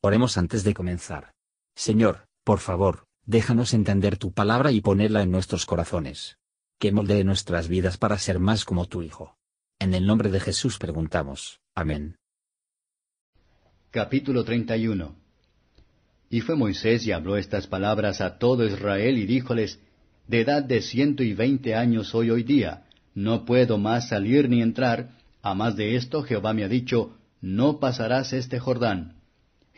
Oremos antes de comenzar. Señor, por favor, déjanos entender tu palabra y ponerla en nuestros corazones. Que moldee nuestras vidas para ser más como tu Hijo. En el nombre de Jesús preguntamos. Amén. Capítulo 31 Y fue Moisés y habló estas palabras a todo Israel y díjoles, De edad de ciento y veinte años soy hoy día, no puedo más salir ni entrar, a más de esto Jehová me ha dicho, No pasarás este Jordán.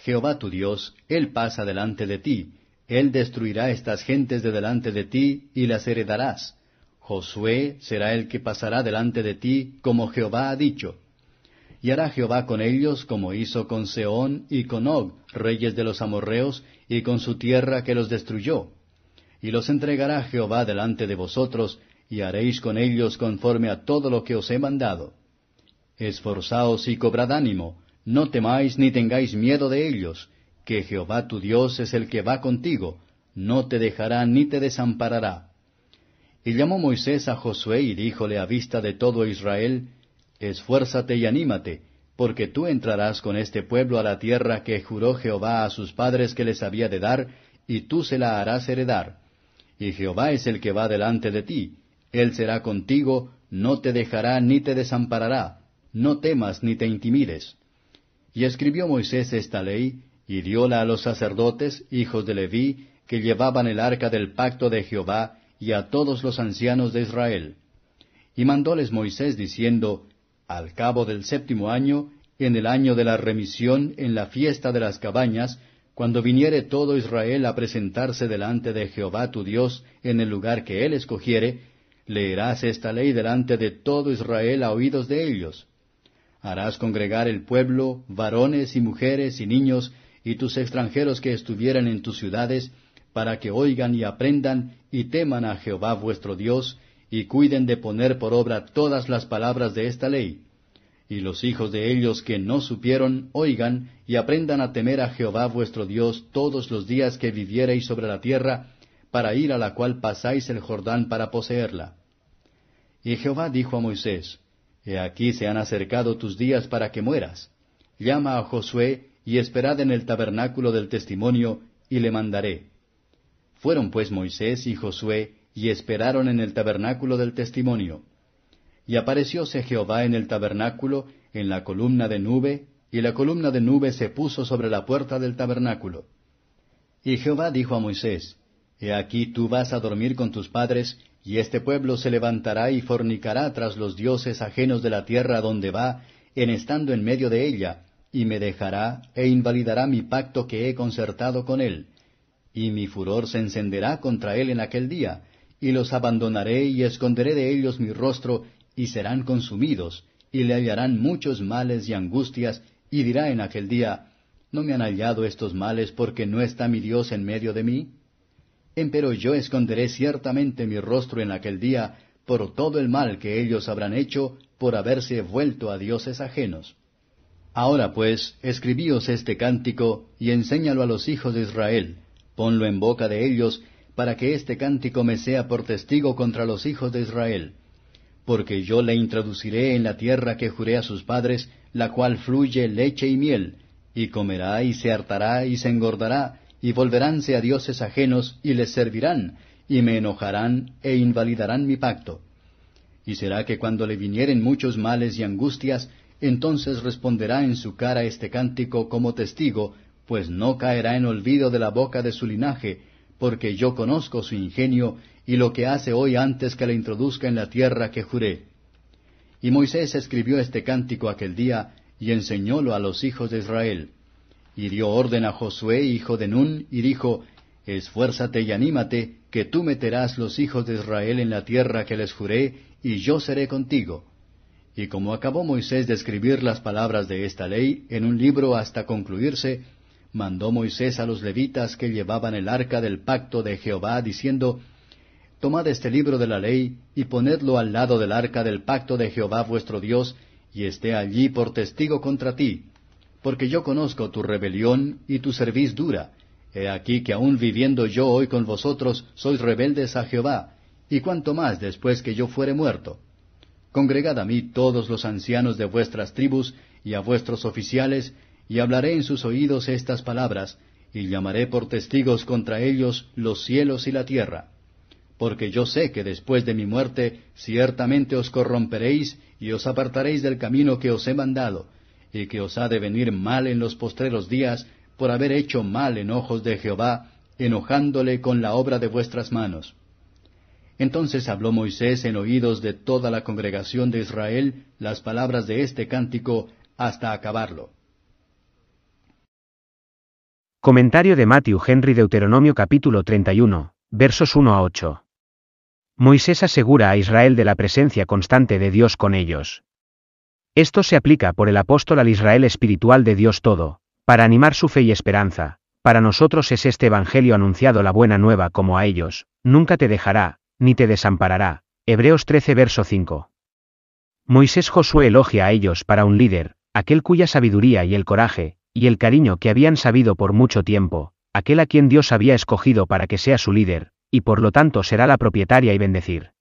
Jehová tu Dios, Él pasa delante de ti, Él destruirá estas gentes de delante de ti, y las heredarás. Josué será el que pasará delante de ti, como Jehová ha dicho. Y hará Jehová con ellos como hizo con Seón y con Og, reyes de los amorreos, y con su tierra que los destruyó. Y los entregará Jehová delante de vosotros, y haréis con ellos conforme a todo lo que os he mandado. Esforzaos y cobrad ánimo, no temáis ni tengáis miedo de ellos, que Jehová tu Dios es el que va contigo, no te dejará ni te desamparará. Y llamó Moisés a Josué y díjole a vista de todo Israel, Esfuérzate y anímate, porque tú entrarás con este pueblo a la tierra que juró Jehová a sus padres que les había de dar, y tú se la harás heredar. Y Jehová es el que va delante de ti, él será contigo, no te dejará ni te desamparará, no temas ni te intimides. Y escribió Moisés esta ley, y dióla a los sacerdotes, hijos de Leví, que llevaban el arca del pacto de Jehová, y a todos los ancianos de Israel. Y mandóles Moisés diciendo, Al cabo del séptimo año, en el año de la remisión, en la fiesta de las cabañas, cuando viniere todo Israel a presentarse delante de Jehová tu Dios en el lugar que él escogiere, leerás esta ley delante de todo Israel a oídos de ellos. Harás congregar el pueblo, varones y mujeres y niños, y tus extranjeros que estuvieran en tus ciudades, para que oigan y aprendan y teman a Jehová vuestro Dios, y cuiden de poner por obra todas las palabras de esta ley. Y los hijos de ellos que no supieron, oigan y aprendan a temer a Jehová vuestro Dios todos los días que viviereis sobre la tierra, para ir a la cual pasáis el Jordán para poseerla. Y Jehová dijo a Moisés, He aquí se han acercado tus días para que mueras. Llama a Josué y esperad en el tabernáculo del testimonio, y le mandaré. Fueron pues Moisés y Josué, y esperaron en el tabernáculo del testimonio. Y aparecióse Jehová en el tabernáculo, en la columna de nube, y la columna de nube se puso sobre la puerta del tabernáculo. Y Jehová dijo a Moisés, He aquí tú vas a dormir con tus padres, y este pueblo se levantará y fornicará tras los dioses ajenos de la tierra donde va, en estando en medio de ella, y me dejará e invalidará mi pacto que he concertado con él. Y mi furor se encenderá contra él en aquel día, y los abandonaré y esconderé de ellos mi rostro, y serán consumidos, y le hallarán muchos males y angustias, y dirá en aquel día, ¿no me han hallado estos males porque no está mi Dios en medio de mí? Empero yo esconderé ciertamente mi rostro en aquel día por todo el mal que ellos habrán hecho por haberse vuelto a dioses ajenos. Ahora pues, escribíos este cántico y enséñalo a los hijos de Israel, ponlo en boca de ellos, para que este cántico me sea por testigo contra los hijos de Israel. Porque yo le introduciré en la tierra que juré a sus padres, la cual fluye leche y miel, y comerá y se hartará y se engordará, y volveránse a dioses ajenos y les servirán, y me enojarán e invalidarán mi pacto. Y será que cuando le vinieren muchos males y angustias, entonces responderá en su cara este cántico como testigo, pues no caerá en olvido de la boca de su linaje, porque yo conozco su ingenio y lo que hace hoy antes que le introduzca en la tierra que juré. Y Moisés escribió este cántico aquel día, y enseñólo a los hijos de Israel y dio orden a Josué, hijo de Nun, y dijo, Esfuérzate y anímate, que tú meterás los hijos de Israel en la tierra que les juré, y yo seré contigo. Y como acabó Moisés de escribir las palabras de esta ley en un libro hasta concluirse, mandó Moisés a los levitas que llevaban el arca del pacto de Jehová, diciendo, Tomad este libro de la ley, y ponedlo al lado del arca del pacto de Jehová vuestro Dios, y esté allí por testigo contra ti, porque yo conozco tu rebelión y tu cerviz dura. He aquí que aun viviendo yo hoy con vosotros, sois rebeldes a Jehová, y cuanto más después que yo fuere muerto. Congregad a mí todos los ancianos de vuestras tribus, y a vuestros oficiales, y hablaré en sus oídos estas palabras, y llamaré por testigos contra ellos los cielos y la tierra. Porque yo sé que después de mi muerte ciertamente os corromperéis y os apartaréis del camino que os he mandado, y que os ha de venir mal en los postreros días por haber hecho mal en ojos de Jehová, enojándole con la obra de vuestras manos. Entonces habló Moisés en oídos de toda la congregación de Israel las palabras de este cántico hasta acabarlo. Comentario de Matthew Henry Deuteronomio capítulo 31, versos 1 a 8. Moisés asegura a Israel de la presencia constante de Dios con ellos. Esto se aplica por el apóstol al Israel espiritual de Dios todo, para animar su fe y esperanza. Para nosotros es este Evangelio anunciado la buena nueva como a ellos, nunca te dejará, ni te desamparará. Hebreos 13 verso 5. Moisés Josué elogia a ellos para un líder, aquel cuya sabiduría y el coraje, y el cariño que habían sabido por mucho tiempo, aquel a quien Dios había escogido para que sea su líder, y por lo tanto será la propietaria y bendecir.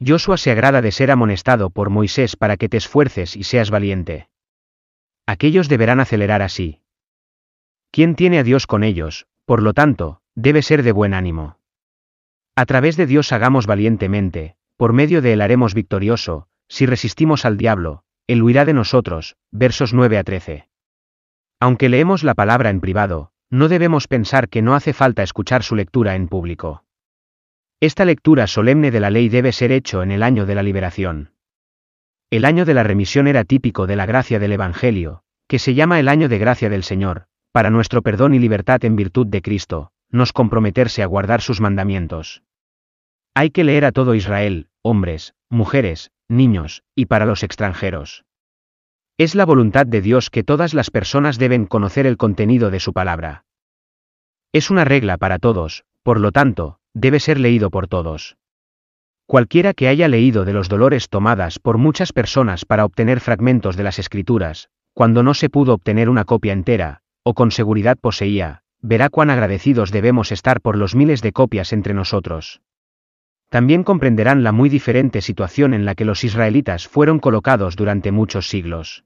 Joshua se agrada de ser amonestado por Moisés para que te esfuerces y seas valiente. Aquellos deberán acelerar así. ¿Quién tiene a Dios con ellos, por lo tanto, debe ser de buen ánimo? A través de Dios hagamos valientemente, por medio de él haremos victorioso, si resistimos al diablo, él huirá de nosotros. Versos 9 a 13. Aunque leemos la palabra en privado, no debemos pensar que no hace falta escuchar su lectura en público. Esta lectura solemne de la ley debe ser hecho en el año de la liberación. El año de la remisión era típico de la gracia del Evangelio, que se llama el año de gracia del Señor, para nuestro perdón y libertad en virtud de Cristo, nos comprometerse a guardar sus mandamientos. Hay que leer a todo Israel, hombres, mujeres, niños, y para los extranjeros. Es la voluntad de Dios que todas las personas deben conocer el contenido de su palabra. Es una regla para todos, por lo tanto, debe ser leído por todos. Cualquiera que haya leído de los dolores tomadas por muchas personas para obtener fragmentos de las escrituras, cuando no se pudo obtener una copia entera, o con seguridad poseía, verá cuán agradecidos debemos estar por los miles de copias entre nosotros. También comprenderán la muy diferente situación en la que los israelitas fueron colocados durante muchos siglos.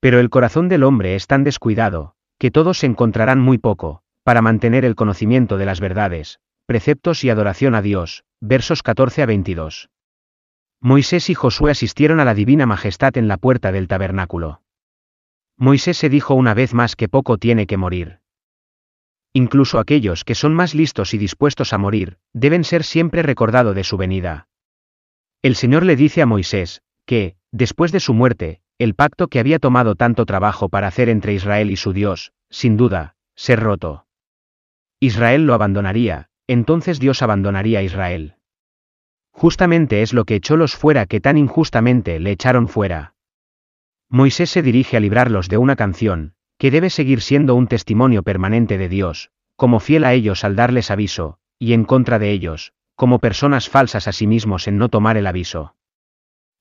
Pero el corazón del hombre es tan descuidado, que todos se encontrarán muy poco, para mantener el conocimiento de las verdades, preceptos y adoración a Dios, versos 14 a 22. Moisés y Josué asistieron a la divina majestad en la puerta del tabernáculo. Moisés se dijo una vez más que poco tiene que morir. Incluso aquellos que son más listos y dispuestos a morir, deben ser siempre recordado de su venida. El Señor le dice a Moisés, que, después de su muerte, el pacto que había tomado tanto trabajo para hacer entre Israel y su Dios, sin duda, ser roto. Israel lo abandonaría, entonces Dios abandonaría a Israel. Justamente es lo que echó los fuera que tan injustamente le echaron fuera. Moisés se dirige a librarlos de una canción, que debe seguir siendo un testimonio permanente de Dios, como fiel a ellos al darles aviso, y en contra de ellos, como personas falsas a sí mismos en no tomar el aviso.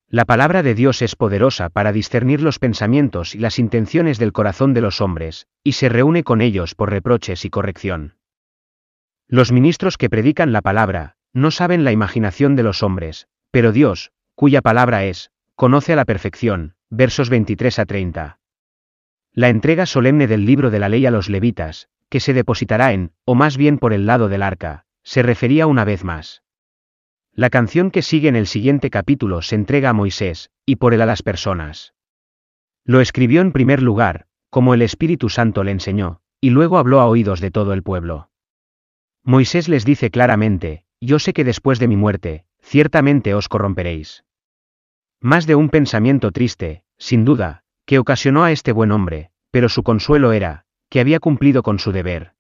La palabra de Dios es poderosa para discernir los pensamientos y las intenciones del corazón de los hombres, y se reúne con ellos por reproches y corrección. Los ministros que predican la palabra, no saben la imaginación de los hombres, pero Dios, cuya palabra es, conoce a la perfección, versos 23 a 30 la entrega solemne del libro de la ley a los levitas, que se depositará en, o más bien por el lado del arca, se refería una vez más. La canción que sigue en el siguiente capítulo se entrega a Moisés, y por él a las personas. Lo escribió en primer lugar, como el Espíritu Santo le enseñó, y luego habló a oídos de todo el pueblo. Moisés les dice claramente, yo sé que después de mi muerte, ciertamente os corromperéis. Más de un pensamiento triste, sin duda, que ocasionó a este buen hombre, pero su consuelo era, que había cumplido con su deber.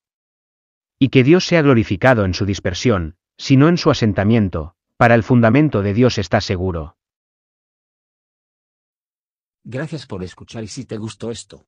Y que Dios sea glorificado en su dispersión, sino en su asentamiento, para el fundamento de Dios está seguro. Gracias por escuchar y si te gustó esto,